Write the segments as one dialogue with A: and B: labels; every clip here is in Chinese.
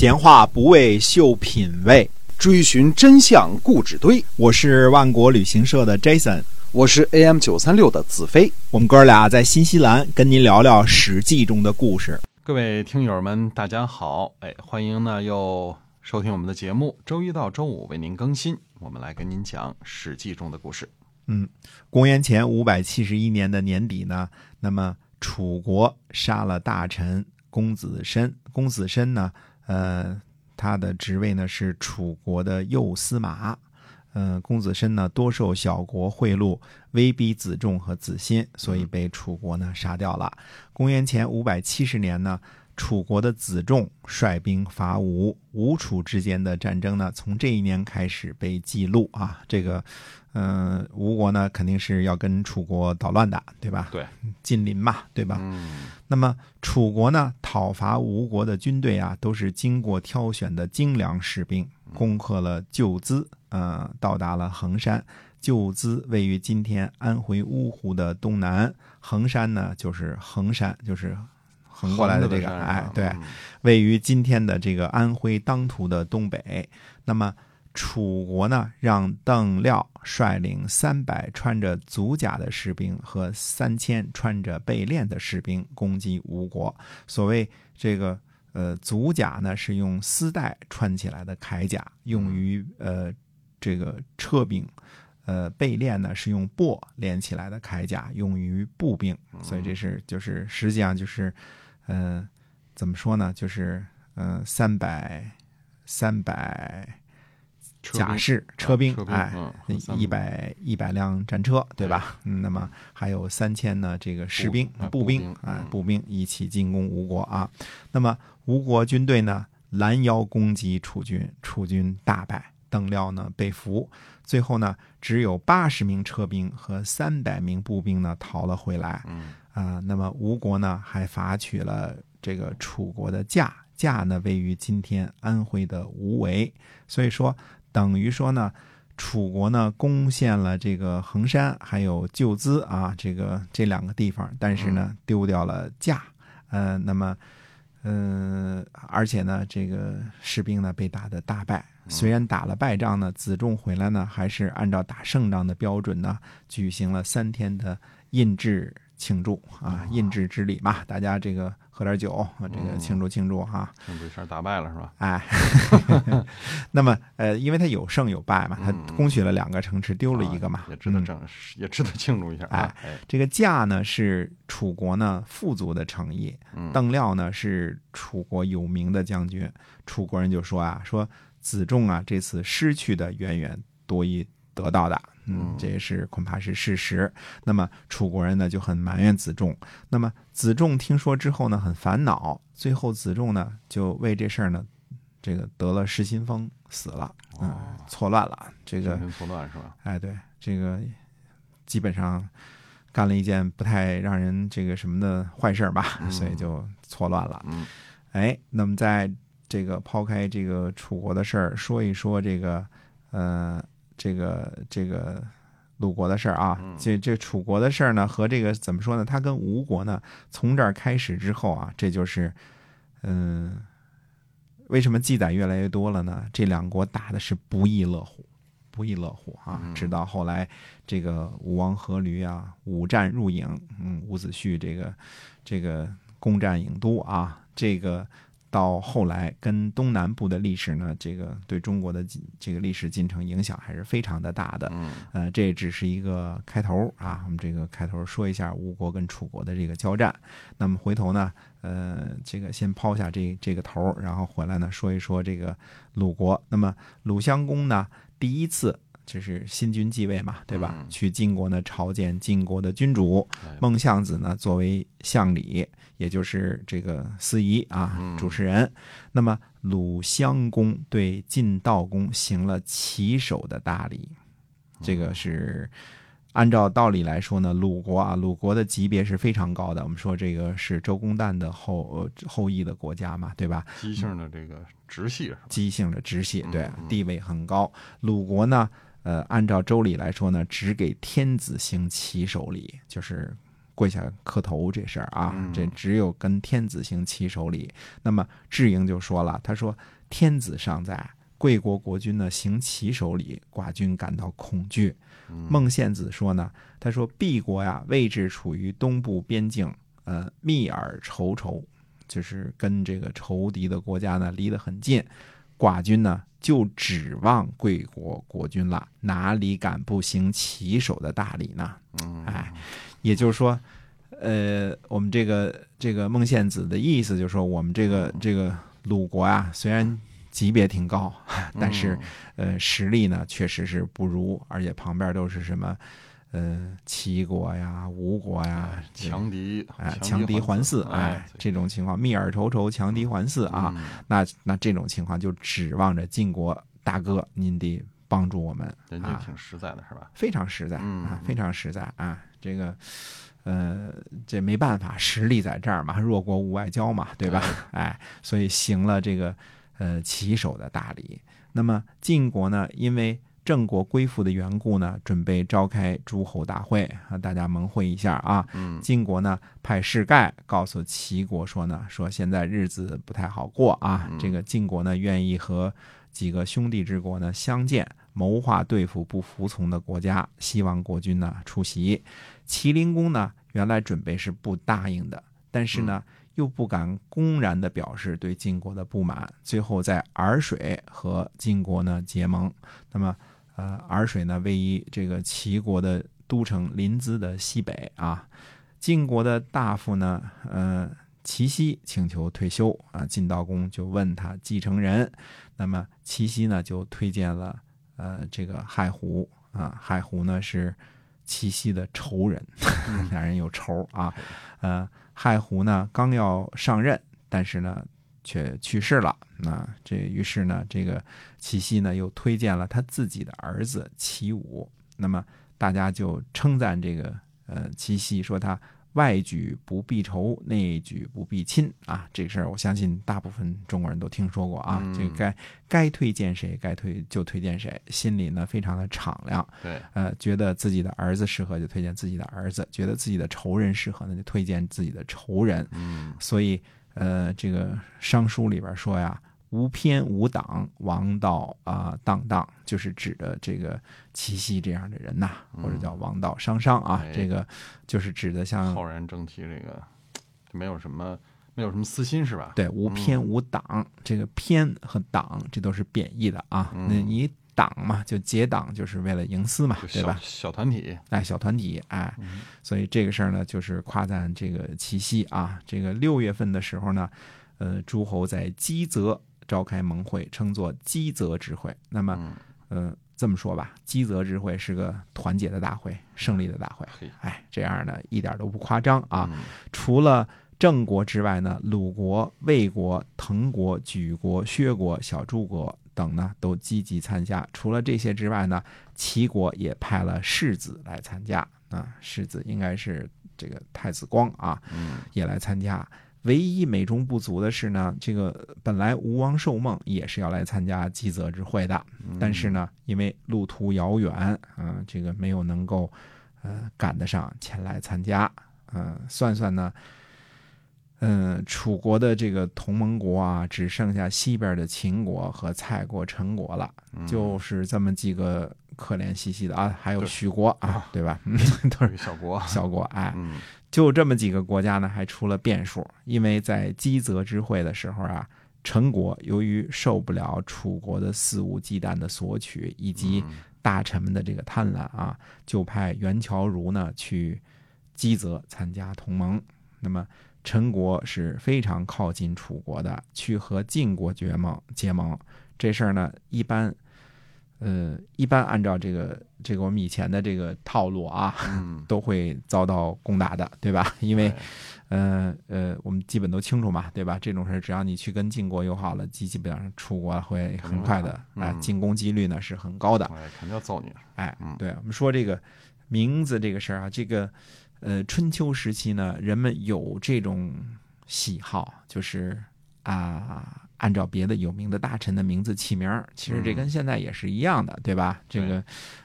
A: 闲话不为秀品味，
B: 追寻真相故纸堆。
A: 我是万国旅行社的 Jason，
B: 我是 AM 九三六的子飞。
A: 我们哥俩在新西兰跟您聊聊《史记》中的故事。
C: 各位听友们，大家好！哎，欢迎呢又收听我们的节目，周一到周五为您更新。我们来跟您讲《史记》中的故事。
A: 嗯，公元前五百七十一年的年底呢，那么楚国杀了大臣公子申。公子申呢？呃，他的职位呢是楚国的右司马。嗯，公子申呢多受小国贿赂，威逼子重和子欣，所以被楚国呢杀掉了。公元前五百七十年呢，楚国的子仲率兵伐吴，吴楚之间的战争呢从这一年开始被记录啊。这个。嗯，吴国呢肯定是要跟楚国捣乱的，对吧？
C: 对，
A: 近邻嘛，对吧？
C: 嗯。
A: 那么楚国呢讨伐吴国的军队啊，都是经过挑选的精良士兵，攻克了旧资，呃，到达了衡山。旧资位于今天安徽芜湖的东南，衡山呢就是衡山，就是横过来的这个，哎，对，位于今天的这个安徽当涂的东北。那么。楚国呢，让邓廖率领三百穿着足甲的士兵和三千穿着背链的士兵攻击吴国。所谓这个呃足甲呢，是用丝带穿起来的铠甲，用于呃这个车兵；呃背链呢，是用帛连起来的铠甲，用于步兵。所以这是就是实际上就是呃怎么说呢？就是嗯三百三百。甲士车兵，哎，一百一百辆战车，对吧？嗯，那么还有三千呢，这个士兵、步兵，啊，步兵一起进攻吴国啊。那么吴国军队呢，拦腰攻击楚军，楚军大败，邓廖呢被俘，最后呢，只有八十名车兵和三百名步兵呢逃了回来。
C: 嗯
A: 啊，那么吴国呢还伐取了这个楚国的驾，驾呢位于今天安徽的无为，所以说。等于说呢，楚国呢攻陷了这个衡山，还有旧资啊，这个这两个地方，但是呢丢掉了驾，呃，那么，嗯，而且呢，这个士兵呢被打得大败。虽然打了败仗呢，子仲回来呢，还是按照打胜仗的标准呢，举行了三天的印制庆祝啊，印制之礼嘛，大家这个。喝点酒，这个庆祝庆祝哈！
C: 庆祝一下打败了是吧？
A: 哎，那么呃，因为他有胜有败嘛，他攻取了两个城池，丢了一个嘛，
C: 也值得正，也值得庆祝一下。
A: 哎，这个驾呢是楚国呢富足的诚意，邓廖呢是楚国有名的将军，楚国人就说啊，说子仲啊这次失去的远远多于得到的。嗯，这也是恐怕是事实。那么楚国人呢就很埋怨子仲。那么子仲听说之后呢，很烦恼。最后子仲呢就为这事儿呢，这个得了失心疯，死了。嗯，错乱了。这个
C: 错乱是吧？
A: 哎，对，这个基本上干了一件不太让人这个什么的坏事吧，所以就错乱了。
C: 嗯，
A: 哎，那么在这个抛开这个楚国的事儿，说一说这个呃。这个这个鲁国的事儿啊，这这楚国的事儿呢，和这个怎么说呢？他跟吴国呢，从这儿开始之后啊，这就是，嗯，为什么记载越来越多了呢？这两国打的是不亦乐乎，不亦乐乎啊！直到后来，这个吴王阖闾啊，五战入郢，嗯，伍子胥这个这个攻占郢都啊，这个。到后来，跟东南部的历史呢，这个对中国的这个历史进程影响还是非常的大的。
C: 嗯，
A: 呃，这只是一个开头啊。我们这个开头说一下吴国跟楚国的这个交战。那么回头呢，呃，这个先抛下这这个头，然后回来呢说一说这个鲁国。那么鲁襄公呢，第一次。就是新君继位嘛，对吧？去晋国呢朝见晋国的君主孟相子呢，作为相礼，也就是这个司仪啊，主持人。那么鲁襄公对晋悼公行了起手的大礼，这个是按照道理来说呢，鲁国啊，鲁国的级别是非常高的。我们说这个是周公旦的后后裔的国家嘛，对吧？
C: 姬姓的这个直系，
A: 姬姓的直系，对，地位很高。鲁国呢？呃，按照周礼来说呢，只给天子行起手礼，就是跪下磕头这事儿啊，
C: 嗯
A: 这只有跟天子行齐首礼。那么智英就说了，他说天子尚在，贵国国君呢行齐首礼，寡君感到恐惧。
C: 嗯
A: 孟献子说呢，他说敝国呀位置处于东部边境，呃，密而仇仇，就是跟这个仇敌的国家呢离得很近。寡君呢就指望贵国国君了，哪里敢不行起手的大礼呢？
C: 嗯。
A: 哎，也就是说，呃，我们这个这个孟献子的意思就是说，我们这个这个鲁国啊，虽然级别挺高，但是呃实力呢确实是不如，而且旁边都是什么呃齐国呀、吴国呀，
C: 强敌
A: 哎强敌环伺，哎
C: 哎
A: 这种情况密尔仇仇，强敌环伺啊，
C: 嗯
A: 那那这种情况就指望着晋国大哥您得帮助我们啊。
C: 人家挺实在的是吧？
A: 非常实在
C: 嗯
A: 啊，非常实在啊。这个，呃，这没办法，实力在这儿嘛，弱国无外交嘛，对吧？哎，所以行了这个呃齐首的大礼。那么晋国呢，因为郑国归附的缘故呢，准备召开诸侯大会啊，大家盟会一下啊。
C: 嗯
A: 晋国呢派士盖告诉齐国说呢，说现在日子不太好过啊，
C: 嗯
A: 这个晋国呢愿意和几个兄弟之国呢相见，谋划对付不服从的国家，希望国君呢出席。齐灵公呢原来准备是不答应的，但是呢。又不敢公然的表示对晋国的不满，最后在洱水和晋国呢结盟。那么，呃，洱水呢位于这个齐国的都城临淄的西北啊。晋国的大夫呢，呃，齐奚请求退休啊，晋悼公就问他继承人，那么齐奚呢就推荐了呃这个亥胡啊，亥胡呢是齐奚的仇人，两人有仇啊，呃，亥胡呢刚要上任，但是呢却去世了，那这于是呢这个齐奚呢又推荐了他自己的儿子齐武，那么大家就称赞这个呃齐奚说他外举不避仇，内举不避亲啊。这个事儿我相信大部分中国人都听说过啊。
C: 嗯
A: 这个该该推荐谁，该推就推荐谁，心里呢非常的敞亮。
C: 对，
A: 呃，觉得自己的儿子适合就推荐自己的儿子，觉得自己的仇人适合呢就推荐自己的仇人。
C: 嗯
A: 所以呃，这个商书里边说呀，无偏无党，王道啊、荡荡，就是指的这个齐奚这样的人呐，或者叫王道商商啊，
C: 哎
A: 这个就是指的像
C: 浩然正气，这个没有什么没有什么私心是吧？
A: 对无偏无党，这个偏和党这都是贬义的啊。
C: 嗯
A: 那你党嘛，就结党就是为了营私嘛，对吧？
C: 小团体，
A: 哎，小团体，哎，
C: 嗯
A: 所以这个事儿呢，就是夸赞这个齐奚啊。这个六月份的时候呢，呃，诸侯在基泽召开盟会，称作基泽之会。那么，
C: 嗯
A: 呃，这么说吧，基泽之会是个团结的大会，胜利的大会。
C: 嘿
A: 哎，这样呢，一点都不夸张啊。
C: 嗯
A: 除了郑国之外呢，鲁国、魏国、滕国、莒国、薛国、小诸国等呢都积极参加。除了这些之外呢，齐国也派了世子来参加啊，世子应该是这个太子光啊，
C: 嗯
A: 也来参加。唯一美中不足的是呢，这个本来吴王寿梦也是要来参加基泽之会的，但是呢，因为路途遥远，啊、这个没有能够呃赶得上前来参加。嗯、算算呢，嗯、楚国的这个同盟国啊，只剩下西边的秦国和蔡国、陈国了，
C: 嗯
A: 就是这么几个可怜兮兮的啊，还有
C: 对
A: 许国啊，对吧？嗯，都是
C: 小国，
A: 小国，哎，
C: 嗯
A: 就这么几个国家呢，还出了变数。因为在基泽之会的时候啊，陈国由于受不了楚国的肆无忌惮的索取，以及
C: 嗯
A: 大臣们的这个贪婪啊，就派袁乔如呢去基泽参加同盟。那么陈国是非常靠近楚国的，去和晋国结盟结盟。这事儿呢，一般，呃，一般按照这个这个我们以前的这个套路啊，
C: 嗯，
A: 都会遭到攻打的，对吧？因为，呃呃，我们基本都清楚嘛，对吧？这种事儿只要你去跟晋国友好了，基基本上楚国会很快的，哎、
C: 嗯。
A: 进攻几率呢是很高的，
C: 哎，肯定要揍你，
A: 哎
C: 嗯，
A: 对，我们说这个名字这个事儿啊，这个呃春秋时期呢，人们有这种喜好，就是啊按照别的有名的大臣的名字起名儿，其实这跟现在也是一样的，对吧？这个，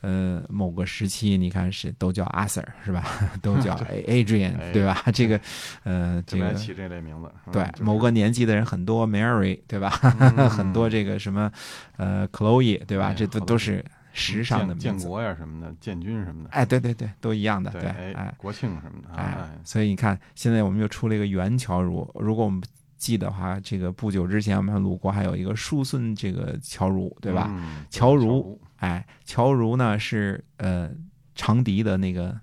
A: 呃，某个时期你看是都叫 Arthur 是吧？都叫 Adrian
C: 哎
A: 对吧？这个，呃，这个
C: 起这类名字。嗯
A: 对
C: 就是
A: 某个年纪的人很多，Mary 对吧？
C: 嗯
A: 很多这个什么，呃，Chloe 对吧？
C: 哎
A: 这都都是时尚的
C: 建建。国呀什么的，建军什么的，
A: 哎，对对对，都一样的，
C: 对，
A: 哎，
C: 国庆什么的，
A: 哎
C: 哎，，
A: 所以你看，现在我们又出了一个元乔儒。如果我们记得话，这个不久之前我们鲁国还有一个叔孙这个乔儒，对吧？
C: 嗯
A: 乔
C: 儒
A: 儒，哎，乔儒呢是呃长笛的那个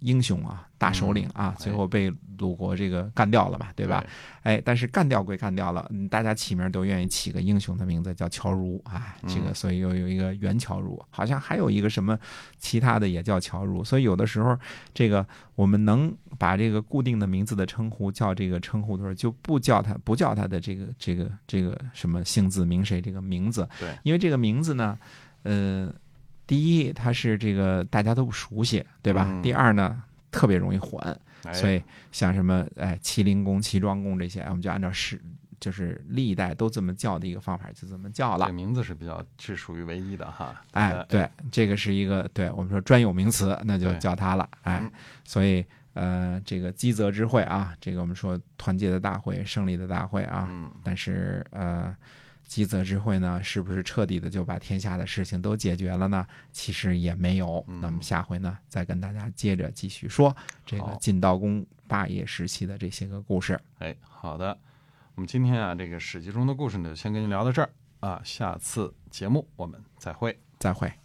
A: 英雄啊，大首领啊，最后被鲁国这个干掉了嘛，对吧？？哎，但是干掉归干掉了，嗯，大家起名都愿意起个英雄的名字叫乔如啊，这个
C: 嗯
A: 所以又有一个袁乔如，好像还有一个什么其他的也叫乔如，所以有的时候这个我们能把这个固定的名字的称呼叫这个称呼的时候，就不叫他不叫他的这个这个这个什么姓字名谁这个名字，
C: 对，
A: 因为这个名字呢，呃，第一它是这个大家都不熟悉，对吧？
C: 嗯
A: 第二呢，特别容易混。
C: 哎
A: 所以像什么哎麒麟宫、齐庄公这些，我们就按照是就是历代都这么叫的一个方法，就这么叫了
C: 这个。名字是比较是属于唯一的哈。呃，
A: 哎对，这个是一个对我们说专有名词，那就叫它了。哎
C: 嗯，
A: 所以呃，这个积泽之会啊，这个我们说团结的大会、胜利的大会啊，
C: 嗯，
A: 但是呃，积泽之会呢，是不是彻底的就把天下的事情都解决了呢？其实也没有。
C: 嗯
A: 那么下回呢，再跟大家接着继续说这个晋悼公霸业时期的这些个故事。
C: 哎，好的，我们今天啊，这个史记中的故事呢，就先跟您聊到这儿啊，下次节目我们再会。
A: 再会。